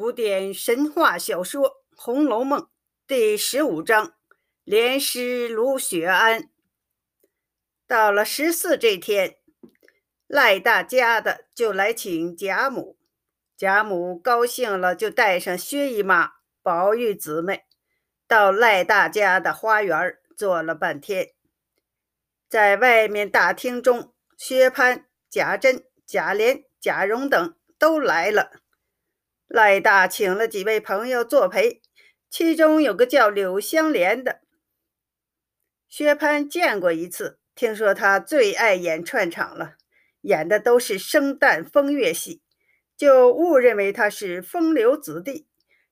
古典神话小说《红楼梦》第十五章：莲师卢雪庵。到了十四这天，赖大家的就来请贾母。贾母高兴了，就带上薛姨妈、宝玉姊妹到赖大家的花园坐了半天。在外面大厅中，薛蟠、贾珍、贾琏、贾蓉等都来了。赖大请了几位朋友作陪，其中有个叫柳香莲的。薛蟠见过一次，听说他最爱演串场了，演的都是生旦风月戏，就误认为他是风流子弟，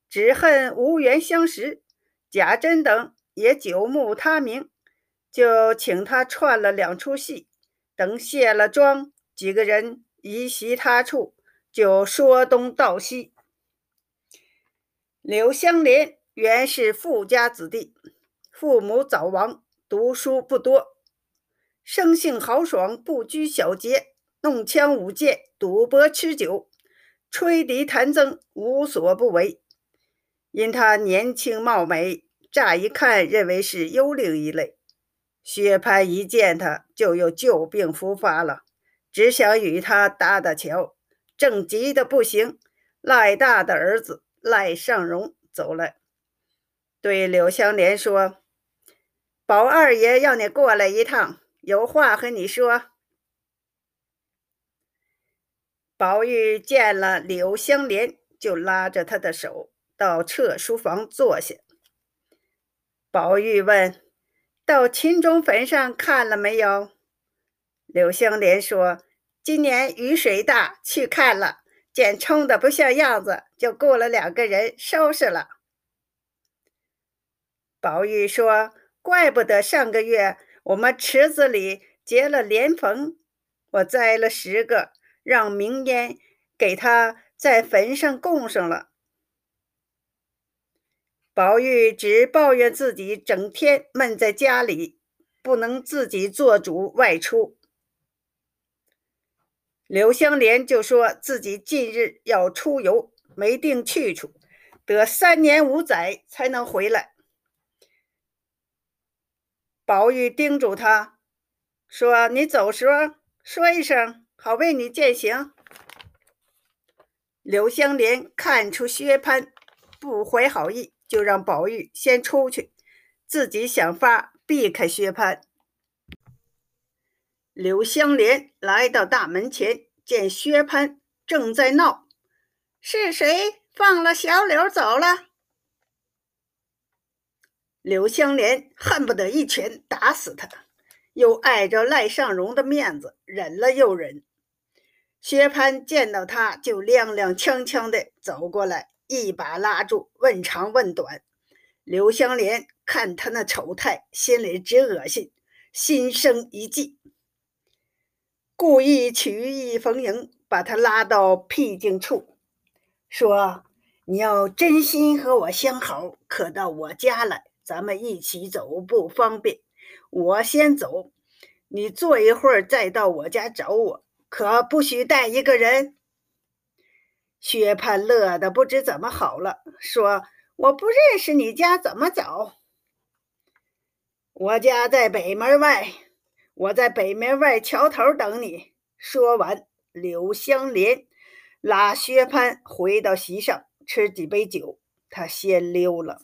只恨无缘相识。贾珍等也久慕他名，就请他串了两出戏。等卸了妆，几个人移席他处，就说东道西。柳香莲原是富家子弟，父母早亡，读书不多，生性豪爽，不拘小节，弄枪舞剑，赌博吃酒，吹笛弹筝，无所不为。因他年轻貌美，乍一看认为是幽灵一类。薛蟠一见他，就有旧病复发了，只想与他搭搭桥，正急得不行。赖大的儿子。赖尚荣走了，对柳香莲说：“宝二爷要你过来一趟，有话和你说。”宝玉见了柳香莲，就拉着她的手到侧书房坐下。宝玉问：“到秦钟坟上看了没有？”柳香莲说：“今年雨水大，去看了。”见冲的不像样子，就雇了两个人收拾了。宝玉说：“怪不得上个月我们池子里结了莲蓬，我摘了十个，让明烟给他在坟上供上了。”宝玉只抱怨自己整天闷在家里，不能自己做主外出。柳香莲就说自己近日要出游，没定去处，得三年五载才能回来。宝玉叮嘱他说：“你走时说一声，好为你饯行。”柳香莲看出薛蟠不怀好意，就让宝玉先出去，自己想法避开薛蟠。柳香莲来到大门前，见薛蟠正在闹：“是谁放了小柳走了？”柳香莲恨不得一拳打死他，又碍着赖尚荣的面子，忍了又忍。薛蟠见到他，就踉踉跄跄的走过来，一把拉住，问长问短。柳香莲看他那丑态，心里直恶心，心生一计。故意曲意逢迎，把他拉到僻静处，说：“你要真心和我相好，可到我家来，咱们一起走不方便。我先走，你坐一会儿再到我家找我，可不许带一个人。”薛蟠乐得不知怎么好了，说：“我不认识你家，怎么找？我家在北门外。”我在北门外桥头等你。说完，柳香莲拉薛蟠回到席上吃几杯酒，他先溜了。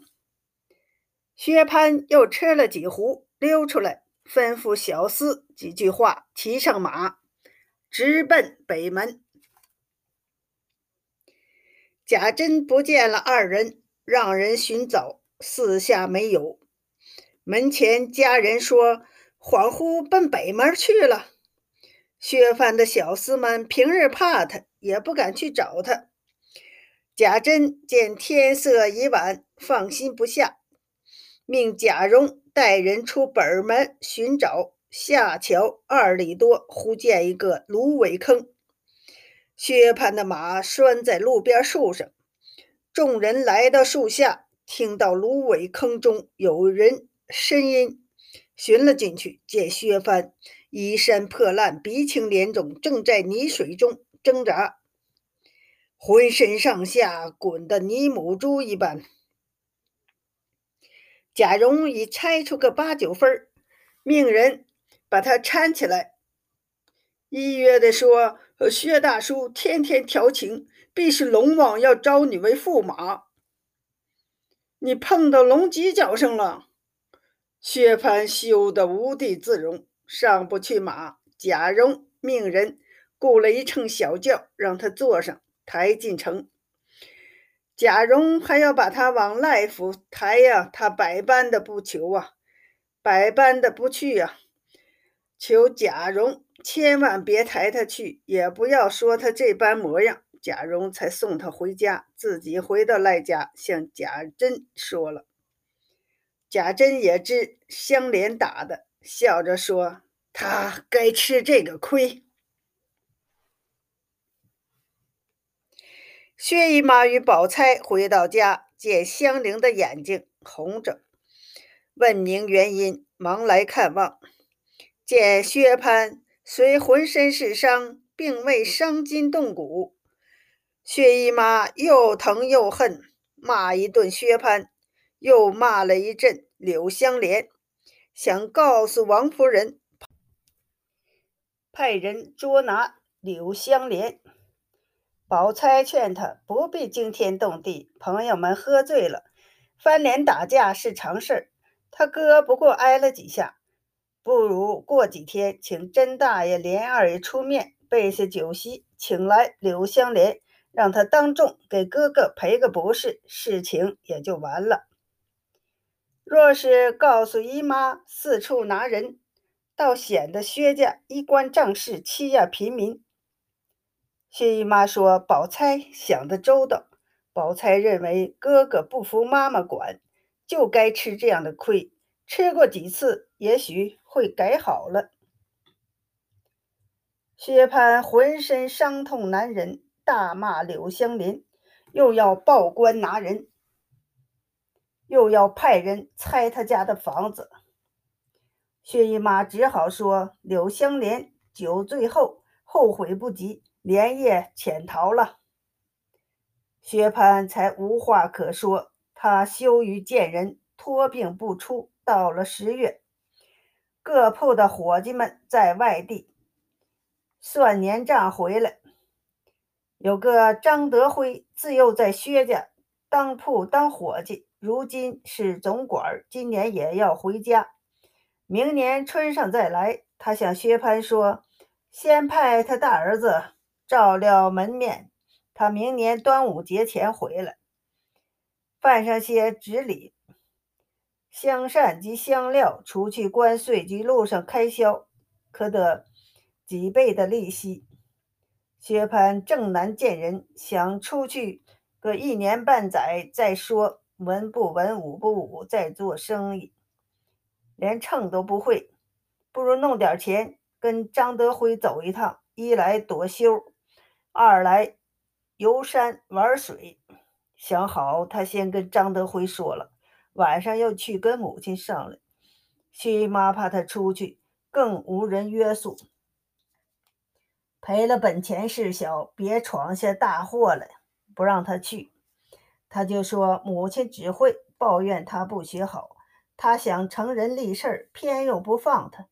薛蟠又吃了几壶，溜出来，吩咐小厮几句话，骑上马，直奔北门。贾珍不见了二人，让人寻找，四下没有。门前家人说。恍惚奔北门去了。薛蟠的小厮们平日怕他，也不敢去找他。贾珍见天色已晚，放心不下，命贾蓉带人出本门寻找。下桥二里多，忽见一个芦苇坑，薛蟠的马拴在路边树上。众人来到树下，听到芦苇坑中有人呻吟。寻了进去，见薛蟠衣衫破烂，鼻青脸肿，正在泥水中挣扎。浑身上下滚得泥母猪一般。贾蓉已猜出个八九分，命人把他搀起来，依约的说：“薛大叔天天调情，必是龙王要招你为驸马。你碰到龙犄角上了。”薛蟠羞得无地自容，上不去马。贾蓉命人雇了一乘小轿，让他坐上，抬进城。贾蓉还要把他往赖府抬呀，他百般的不求啊，百般的不去呀，求贾蓉千万别抬他去，也不要说他这般模样。贾蓉才送他回家，自己回到赖家，向贾珍说了。贾珍也知香莲打的，笑着说：“他该吃这个亏。”薛姨妈与宝钗回到家，见香菱的眼睛红着，问明原因，忙来看望。见薛蟠虽浑身是伤，并未伤筋动骨。薛姨妈又疼又恨，骂一顿薛蟠。又骂了一阵柳香莲，想告诉王夫人，派人捉拿柳香莲。宝钗劝他不必惊天动地，朋友们喝醉了，翻脸打架是常事儿。他哥不过挨了几下，不如过几天请甄大爷、连二爷出面备些酒席，请来柳香莲，让他当众给哥哥赔个不是，事情也就完了。若是告诉姨妈四处拿人，倒显得薛家衣冠仗势欺压平民。薛姨妈说：“宝钗想得周到。宝钗认为哥哥不服妈妈管，就该吃这样的亏。吃过几次，也许会改好了。”薛蟠浑身伤痛难忍，大骂柳香莲，又要报官拿人。又要派人拆他家的房子，薛姨妈只好说：“柳香莲酒醉后后悔不及，连夜潜逃了。”薛蟠才无话可说，他羞于见人，托病不出。到了十月，各铺的伙计们在外地算年账回来，有个张德辉自幼在薛家当铺当伙计。如今是总管，今年也要回家，明年春上再来。他向薛蟠说：“先派他大儿子照料门面，他明年端午节前回来，办上些纸礼、香扇及香料，除去关税及路上开销，可得几倍的利息。”薛蟠正难见人，想出去个一年半载再说。文不文，武不武，在做生意，连秤都不会，不如弄点钱跟张德辉走一趟。一来躲休，二来游山玩水。想好，他先跟张德辉说了，晚上要去跟母亲商量。薛姨妈怕他出去，更无人约束，赔了本钱事小，别闯下大祸来，不让他去。他就说：“母亲只会抱怨他不学好，他想成人立事儿，偏又不放他，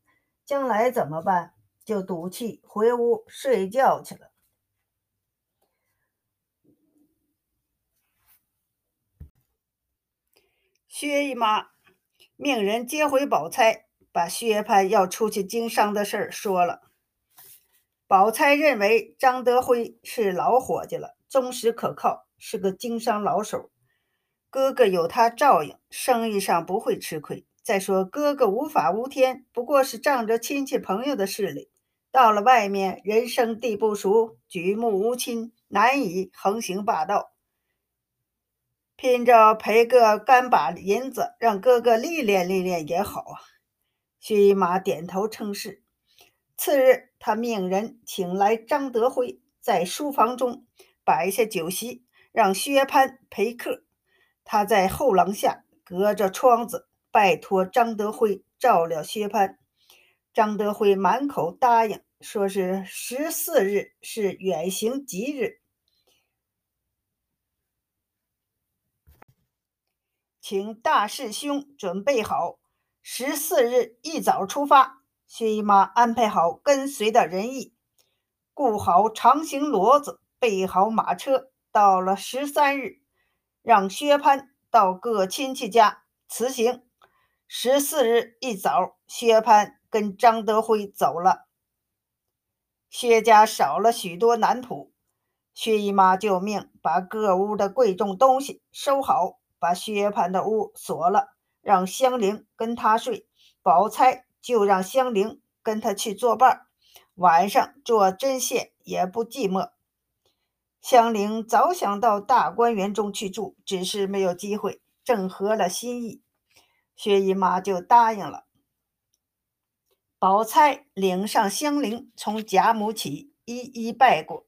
将来怎么办？”就赌气回屋睡觉去了。薛姨妈命人接回宝钗，把薛蟠要出去经商的事儿说了。宝钗认为张德辉是老伙计了，忠实可靠。是个经商老手，哥哥有他照应，生意上不会吃亏。再说哥哥无法无天，不过是仗着亲戚朋友的势力，到了外面人生地不熟，举目无亲，难以横行霸道。拼着赔个干把银子，让哥哥历练历练也好啊。薛姨妈点头称是。次日，他命人请来张德辉，在书房中摆下酒席。让薛蟠陪客。他在后廊下隔着窗子拜托张德辉照料薛蟠。张德辉满口答应，说是十四日是远行吉日。请大师兄准备好，十四日一早出发。薛姨妈安排好跟随的人役，雇好长形骡子，备好马车，到了十三日，让薛蟠到各亲戚家辞行。十四日一早，薛蟠跟张德辉走了。薛家少了许多男仆，薛姨妈就命把各屋的贵重东西收好，把薛蟠的屋锁了，让香菱跟他睡。宝钗就让香菱跟他去作伴，晚上做针线也不寂寞。香菱早想到大观园中去住，只是没有机会，正合了心意，薛姨妈就答应了。宝钗领上香菱，从贾母起一一拜过。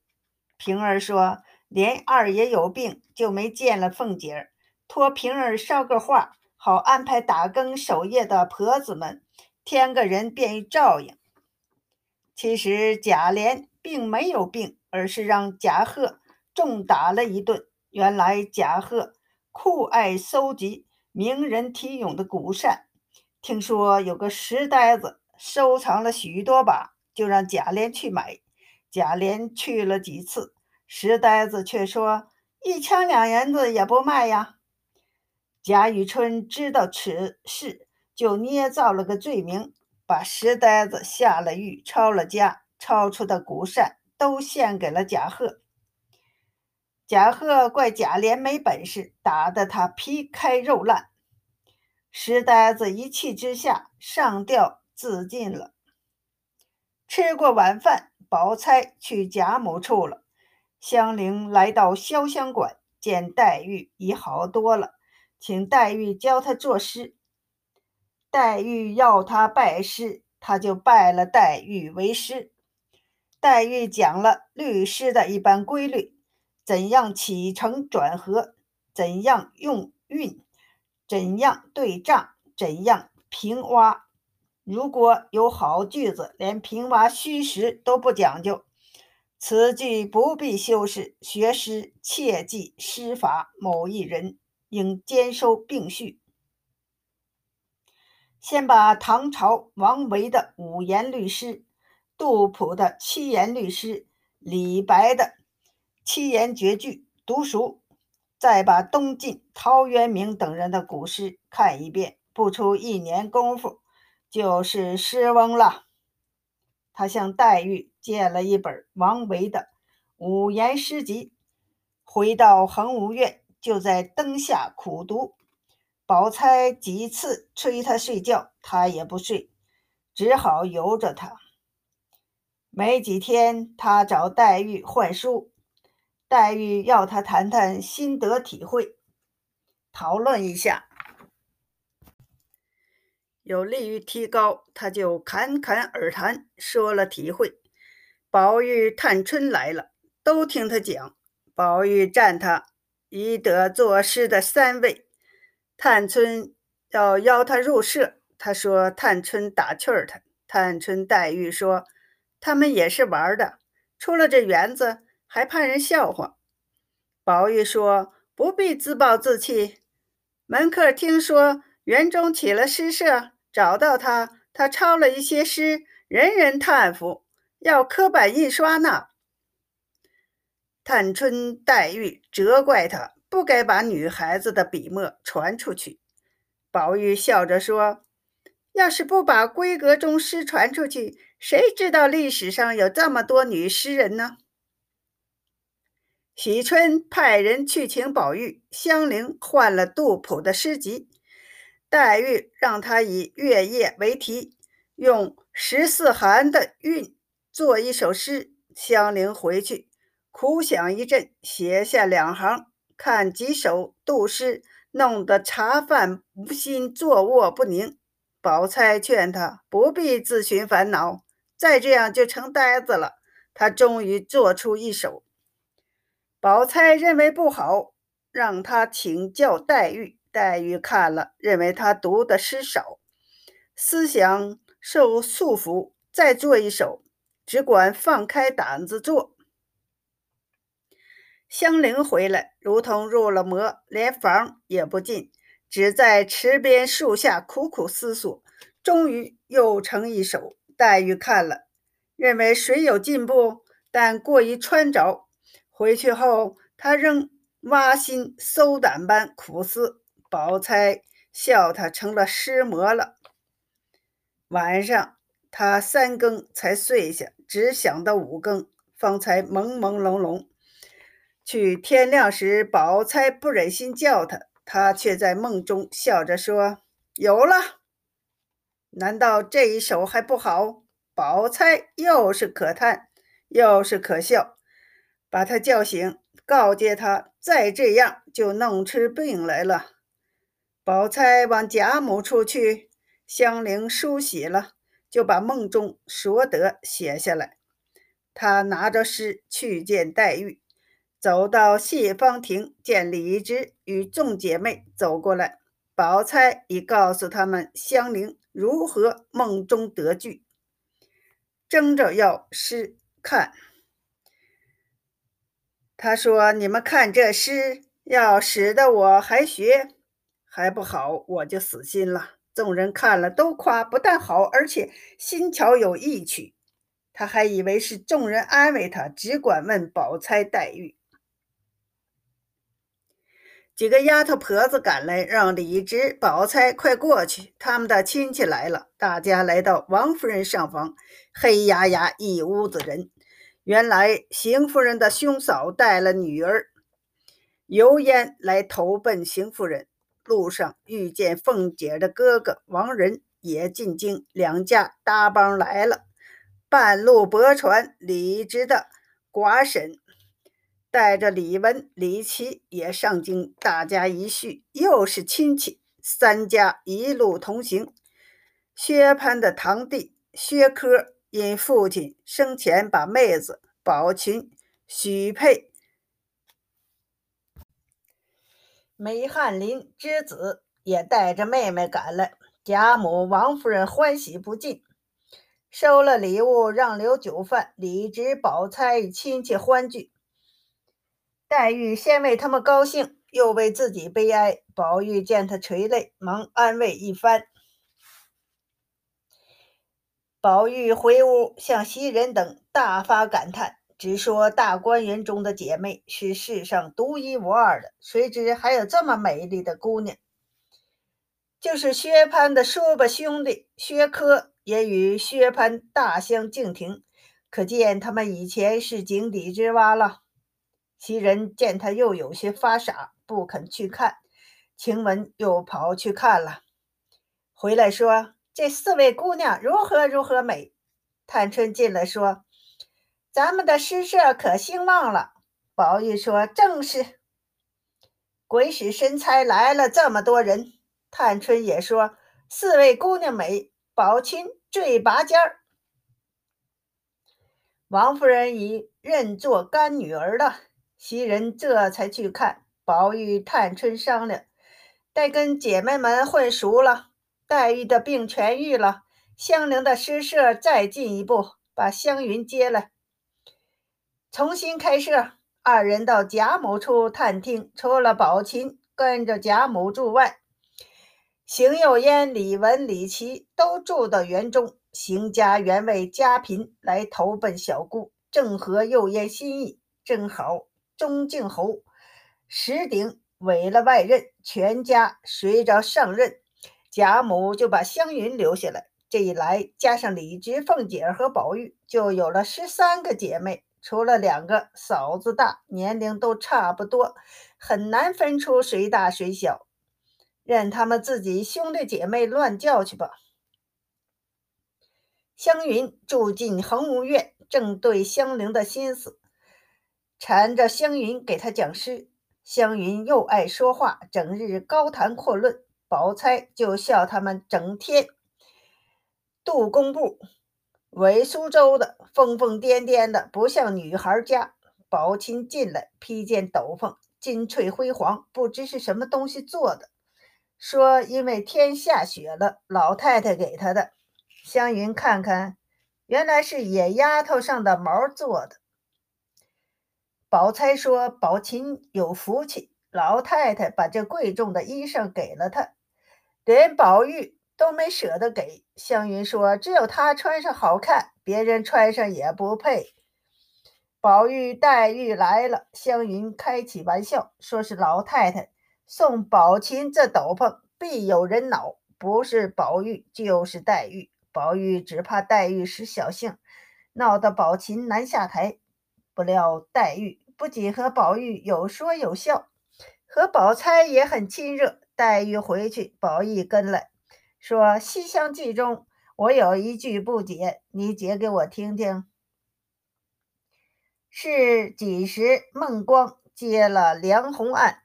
平儿说：“连二爷有病，就没见了凤姐儿，托平儿捎个话，好安排打更守夜的婆子们，添个人便于照应。”其实贾琏并没有病，而是让贾贺。重打了一顿。原来贾贺酷爱搜集名人题咏的古扇，听说有个石呆子收藏了许多把，就让贾琏去买。贾琏去了几次，石呆子却说一枪两银子也不卖呀。贾雨村知道此事，就捏造了个罪名，把石呆子下了狱，抄了家，抄出的古扇都献给了贾贺。贾贺怪贾琏没本事，打得他皮开肉烂。石呆子一气之下上吊自尽了。吃过晚饭，宝钗去贾母处了。香菱来到潇湘馆，见黛玉已好多了，请黛玉教她作诗。黛玉要他拜师，他就拜了黛玉为师。黛玉讲了律诗的一般规律。怎样起承转合？怎样用韵？怎样对仗？怎样平洼？如果有好句子，连平洼虚实都不讲究，此句不必修饰。学诗切记诗法，某一人应兼收并蓄。先把唐朝王维的五言律诗、杜甫的七言律诗、李白的。七言绝句读熟，再把东晋陶渊明等人的古诗看一遍，不出一年功夫就是诗翁了。他向黛玉借了一本王维的五言诗集，回到恒芜院，就在灯下苦读。宝钗几次催他睡觉，他也不睡，只好由着他。没几天，他找黛玉换书。黛玉要他谈谈心得体会，讨论一下，有利于提高，他就侃侃而谈，说了体会。宝玉、探春来了，都听他讲。宝玉赞他医德作诗的三位，探春要邀他入社，他说探春打趣儿他。探春、黛玉说他们也是玩的，出了这园子。还怕人笑话？宝玉说：“不必自暴自弃。门客听说园中起了诗社，找到他，他抄了一些诗，人人叹服，要刻板印刷呢。”探春、黛玉责怪他不该把女孩子的笔墨传出去。宝玉笑着说：“要是不把闺阁中诗传出去，谁知道历史上有这么多女诗人呢？”喜春派人去请宝玉，香菱换了杜甫的诗集，黛玉让他以月夜为题，用十四寒的韵做一首诗。香菱回去苦想一阵，写下两行，看几首杜诗，弄得茶饭无心，坐卧不宁。宝钗劝他不必自寻烦恼，再这样就成呆子了。他终于做出一首。宝钗认为不好，让他请教黛玉。黛玉看了，认为他读的诗少，思想受束缚，再做一首，只管放开胆子做。香菱回来，如同入了魔，连房也不进，只在池边树下苦苦思索，终于又成一首。黛玉看了，认为水有进步，但过于穿着。回去后，他仍挖心搜胆般苦思。宝钗笑他成了诗魔了。晚上，他三更才睡下，只想到五更，方才朦朦胧胧。去天亮时，宝钗不忍心叫他，他却在梦中笑着说：“有了。”难道这一手还不好？宝钗又是可叹又是可笑，把他叫醒，告诫他再这样就弄出病来了。宝钗往贾母处去，香菱梳洗了，就把梦中所得写下来。他拿着诗去见黛玉，走到谢芳亭，见李芝与众姐妹走过来，宝钗已告诉他们香菱。如何梦中得句？争着要诗看。他说：“你们看这诗，要使得我还学，还不好，我就死心了。”众人看了都夸，不但好，而且新巧有意趣。他还以为是众人安慰他，只管问宝钗、黛玉。几个丫头婆子赶来，让李直、宝钗快过去，他们的亲戚来了。大家来到王夫人上房，黑压压一屋子人。原来邢夫人的兄嫂带了女儿油烟来投奔邢夫人，路上遇见凤姐的哥哥王仁也进京，两家搭帮来了。半路泊船，李直的寡婶。带着李文、李琦也上京，大家一叙，又是亲戚，三家一路同行。薛蟠的堂弟薛科因父亲生前把妹子宝琴许配梅翰林之子，也带着妹妹赶来。贾母、王夫人欢喜不尽，收了礼物，让留酒饭，李直、宝钗亲戚欢聚。黛玉先为他们高兴，又为自己悲哀。宝玉见他垂泪，忙安慰一番。宝玉回屋，向袭人等大发感叹，只说大观园中的姐妹是世上独一无二的，谁知还有这么美丽的姑娘。就是薛蟠的叔伯兄弟薛科，也与薛蟠大相径庭，可见他们以前是井底之蛙了。袭人见他又有些发傻，不肯去看。晴雯又跑去看了，回来说：“这四位姑娘如何如何美。”探春进来说：“咱们的诗社可兴旺了。”宝玉说：“正是。”鬼使神差来了这么多人。探春也说：“四位姑娘美，宝琴最拔尖儿。”王夫人已认作干女儿了。袭人这才去看，宝玉、探春商量，待跟姐妹们混熟了，黛玉的病痊愈了，香菱的诗社再进一步，把湘云接来，重新开设。二人到贾母处探听，除了宝琴跟着贾母住外，邢岫烟、李文、李琦都住到园中。邢家原为家贫，来投奔小姑，正合岫烟心意，正好。钟敬侯石鼎委了外任，全家随着上任，贾母就把湘云留下来。这一来，加上李直、凤姐和宝玉，就有了十三个姐妹。除了两个嫂子大，年龄都差不多，很难分出谁大谁小。任他们自己兄弟姐妹乱叫去吧。湘云住进恒芜院，正对香菱的心思。缠着湘云给她讲诗，湘云又爱说话，整日高谈阔论。宝钗就笑他们整天杜工部、为苏州的，疯疯癫癫的，不像女孩家。宝琴进来，披件斗篷，金翠辉煌，不知是什么东西做的。说因为天下雪了，老太太给他的。湘云看看，原来是野丫头上的毛做的。宝钗说：“宝琴有福气，老太太把这贵重的衣裳给了他，连宝玉都没舍得给。湘云说：“只有她穿上好看，别人穿上也不配。”宝玉、黛玉来了，湘云开起玩笑，说是老太太送宝琴这斗篷，必有人恼，不是宝玉就是黛玉。宝玉只怕黛玉使小性，闹得宝琴难下台。不料黛玉不仅和宝玉有说有笑，和宝钗也很亲热。黛玉回去，宝玉跟来。说《西厢记》中，我有一句不解，你解给我听听。是几时孟光接了梁鸿案？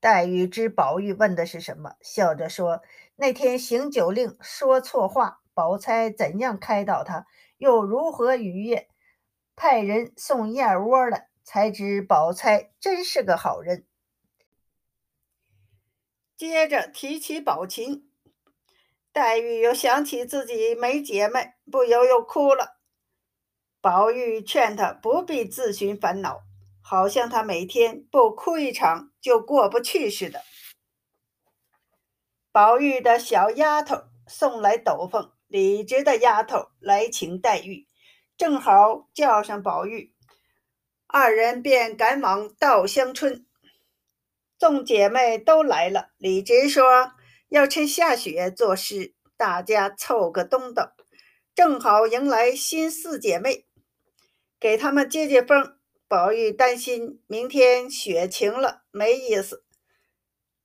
黛玉知宝玉问的是什么，笑着说：“那天行酒令说错话，宝钗怎样开导他，又如何愉悦？派人送燕窝来，才知宝钗真是个好人。”接着提起宝琴。黛玉又想起自己没姐妹，不由又哭了。宝玉劝她不必自寻烦恼，好像她每天不哭一场就过不去似的。宝玉的小丫头送来斗篷，李直的丫头来请黛玉，正好叫上宝玉，二人便赶往稻香村。众姐妹都来了，李直说。要趁下雪作诗，大家凑个东道，正好迎来新四姐妹，给他们接接风。宝玉担心明天雪晴了没意思，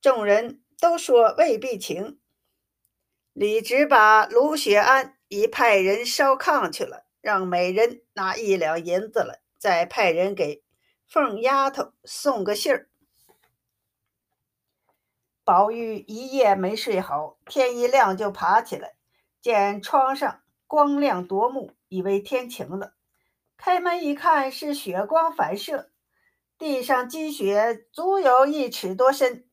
众人都说未必晴。李直把卢雪庵已派人烧炕去了，让每人拿一两银子来，再派人给凤丫头送个信儿。宝玉一夜没睡好，天一亮就爬起来，见窗上光亮夺目，以为天晴了。开门一看，是雪光反射，地上积雪足有一尺多深，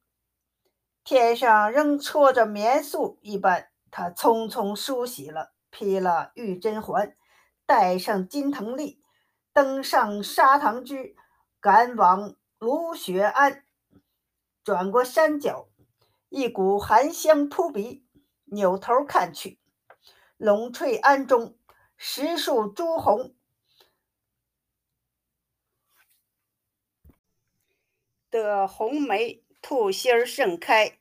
天上仍戳着棉素一般。他匆匆梳洗了，披了玉针环，戴上金藤笠，登上沙糖枝，赶往芦雪庵。转过山脚。一股寒香扑鼻，扭头看去，龙翠庵中十树朱红的红梅吐心儿盛开，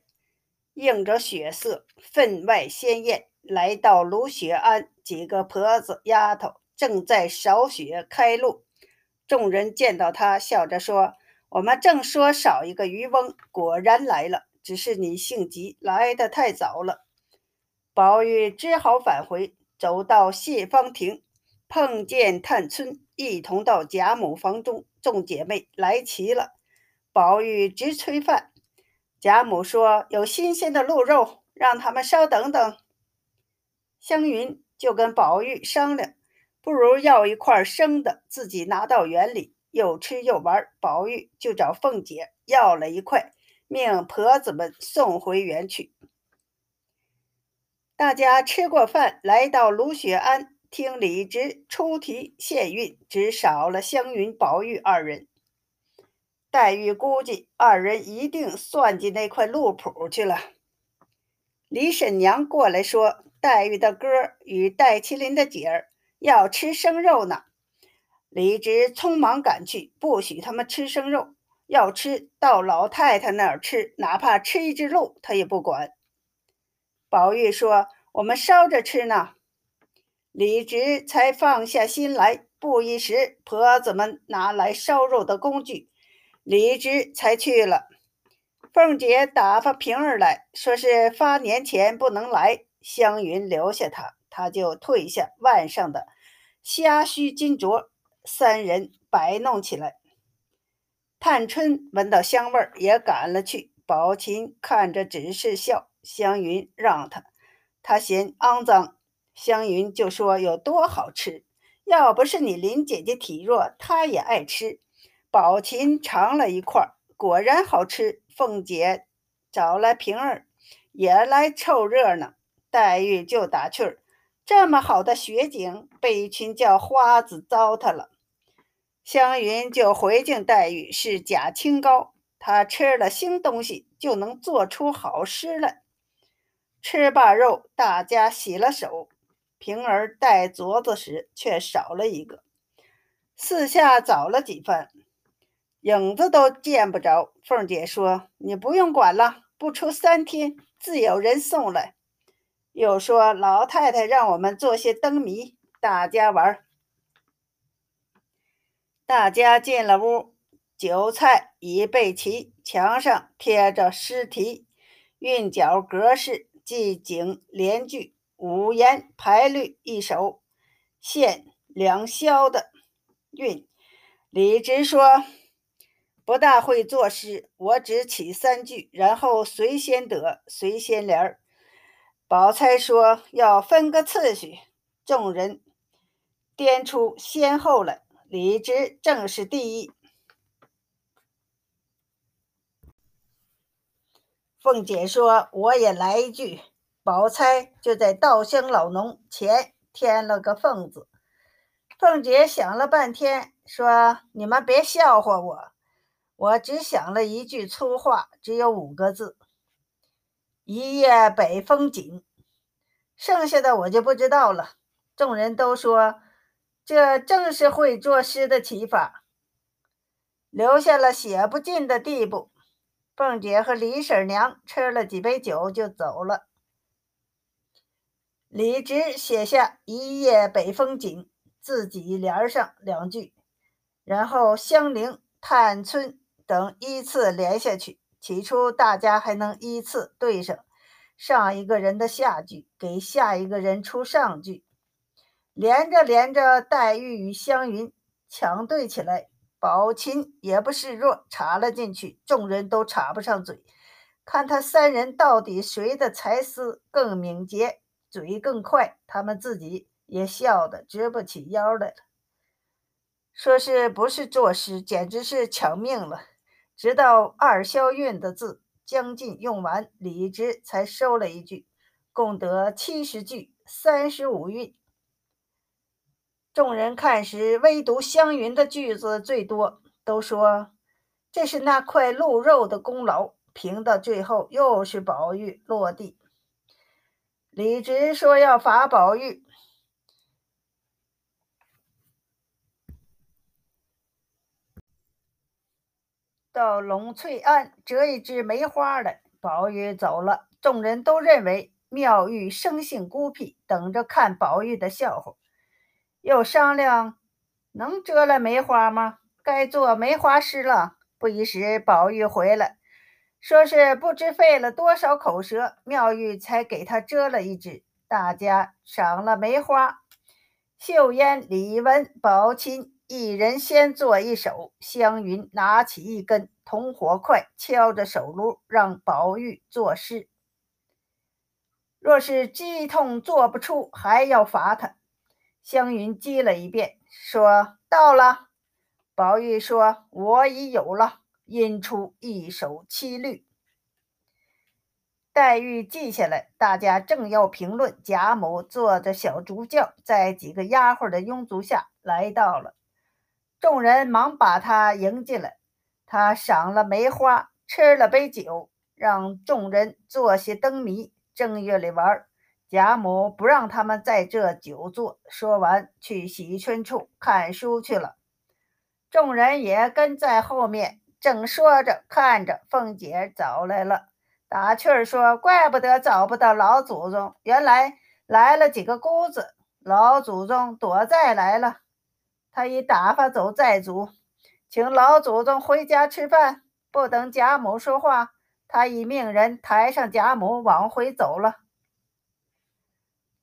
映着血色，分外鲜艳。来到芦雪庵，几个婆子丫头正在扫雪开路。众人见到他，笑着说：“我们正说少一个渔翁，果然来了。”只是你性急，来得太早了。宝玉只好返回，走到谢芳亭，碰见探春，一同到贾母房中。众姐妹来齐了，宝玉直催饭。贾母说：“有新鲜的鹿肉，让他们稍等等。”湘云就跟宝玉商量，不如要一块生的，自己拿到园里，又吃又玩。宝玉就找凤姐要了一块。命婆子们送回园去。大家吃过饭，来到芦雪庵听李直出题献韵，只少了湘云、宝玉二人。黛玉估计二人一定算计那块路谱去了。李婶娘过来说：“黛玉的哥与戴麒麟的姐儿要吃生肉呢。”李直匆忙赶去，不许他们吃生肉。要吃到老太太那儿吃，哪怕吃一只鹿，他也不管。宝玉说：“我们烧着吃呢。”李直才放下心来。不一时，婆子们拿来烧肉的工具，李直才去了。凤姐打发平儿来说是发年前不能来，湘云留下他，他就退下腕上的虾须金镯，三人摆弄起来。探春闻到香味儿，也赶了去。宝琴看着只是笑，湘云让他，他嫌肮脏。湘云就说有多好吃，要不是你林姐姐体弱，她也爱吃。宝琴尝了一块，果然好吃。凤姐找来平儿，也来凑热闹。黛玉就打趣儿：这么好的雪景，被一群叫花子糟蹋了。湘云就回敬黛玉是假清高，她吃了腥东西，就能做出好诗来。吃罢肉，大家洗了手。平儿带镯子时，却少了一个。四下找了几番，影子都见不着。凤姐说：“你不用管了，不出三天，自有人送来。”又说：“老太太让我们做些灯谜，大家玩。”大家进了屋，酒菜已备齐，墙上贴着诗题，韵脚格式。即景连句五言排律一首，现两宵的韵。李直说：“不大会作诗，我只起三句，然后随先得，随先联儿。”宝钗说：“要分个次序。”众人颠出先后来，李直正是第一。凤姐说：“我也来一句。”宝钗就在稻香老农前添了个“凤”字。凤姐想了半天，说：“你们别笑话我，我只想了一句粗话，只有五个字：‘一夜北风紧’，剩下的我就不知道了。”众人都说：“这正是会作诗的启法，留下了写不尽的地步。”凤姐和李婶娘吃了几杯酒就走了。李直写下“一夜北风紧”，自己联上两句，然后香菱、探春等依次连下去。起初大家还能依次对上上一个人的下句，给下一个人出上句，连着连着，黛玉与湘云抢对起来。宝琴也不示弱，插了进去，众人都插不上嘴。看他三人到底谁的才思更敏捷，嘴更快，他们自己也笑得直不起腰来了。说是不是作诗，简直是抢命了。直到二消韵的字将近用完，李直才收了一句，共得七十句，三十五韵。众人看时，唯独湘云的句子最多，都说这是那块鹿肉的功劳。评到最后，又是宝玉落地。李直说要罚宝玉到龙翠庵折一枝梅花来。宝玉走了，众人都认为妙玉生性孤僻，等着看宝玉的笑话。又商量，能折了梅花吗？该做梅花诗了。不一时，宝玉回来，说是不知费了多少口舌，妙玉才给他折了一枝。大家赏了梅花，秀烟、李文、宝琴一人先做一首。湘云拿起一根铜火筷，敲着手炉，让宝玉作诗。若是激痛做不出，还要罚他。湘云记了一遍，说到了。宝玉说：“我已有了。”吟出一首七律。黛玉记下来，大家正要评论，贾母坐着小竹轿，在几个丫鬟的拥簇下来到了。众人忙把他迎进来，他赏了梅花，吃了杯酒，让众人做些灯谜，正月里玩。贾母不让他们在这久坐，说完去喜春处看书去了。众人也跟在后面，正说着看着，凤姐找来了，打趣儿说：“怪不得找不到老祖宗，原来来了几个姑子。老祖宗躲债来了，他已打发走债主，请老祖宗回家吃饭。不等贾母说话，他已命人抬上贾母往回走了。”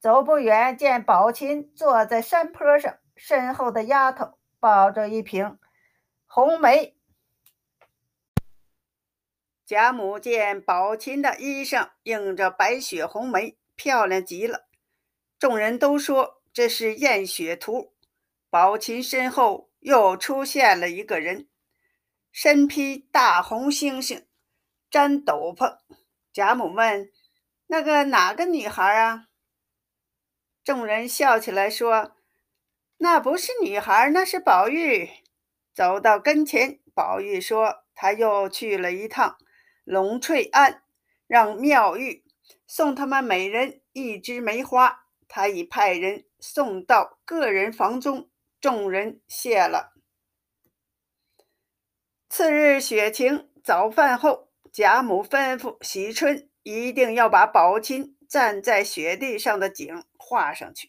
走不远，见宝琴坐在山坡上，身后的丫头抱着一瓶红梅。贾母见宝琴的衣裳映着白雪红梅，漂亮极了。众人都说这是艳雪图。宝琴身后又出现了一个人，身披大红猩猩，粘斗篷。贾母问：“那个哪个女孩啊？”众人笑起来，说：“那不是女孩，那是宝玉。”走到跟前，宝玉说他又去了一趟龙翠庵，让妙玉送他们每人一枝梅花。他已派人送到个人房中，众人谢了。次日，雪晴早饭后，贾母吩咐喜春一定要把宝琴站在雪地上的景画上去。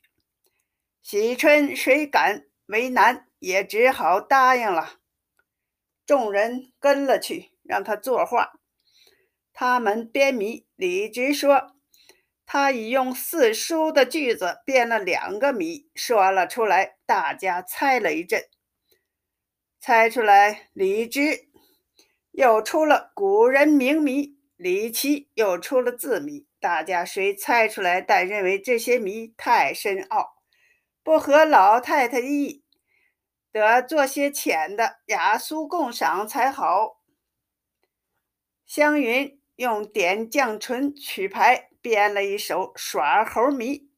喜春谁敢为难，也只好答应了。众人跟了去，让他作画。他们编谜，李直说。他已用四书的句子编了两个谜，说了出来，大家猜了一阵，猜出来李直又出了古人名谜，李琦又出了字谜，大家谁猜出来，但认为这些谜太深奥，不合老太太意，得做些浅的雅俗共赏才好。湘云用点绛唇取牌。编了一首耍猴谜，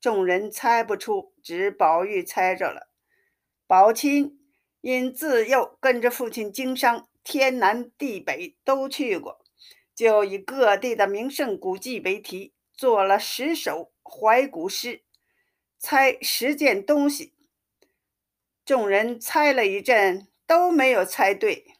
众人猜不出，只宝玉猜着了。宝琴因自幼跟着父亲经商，天南地北都去过，就以各地的名胜古迹为题，做了十首怀古诗，猜十件东西。众人猜了一阵，都没有猜对。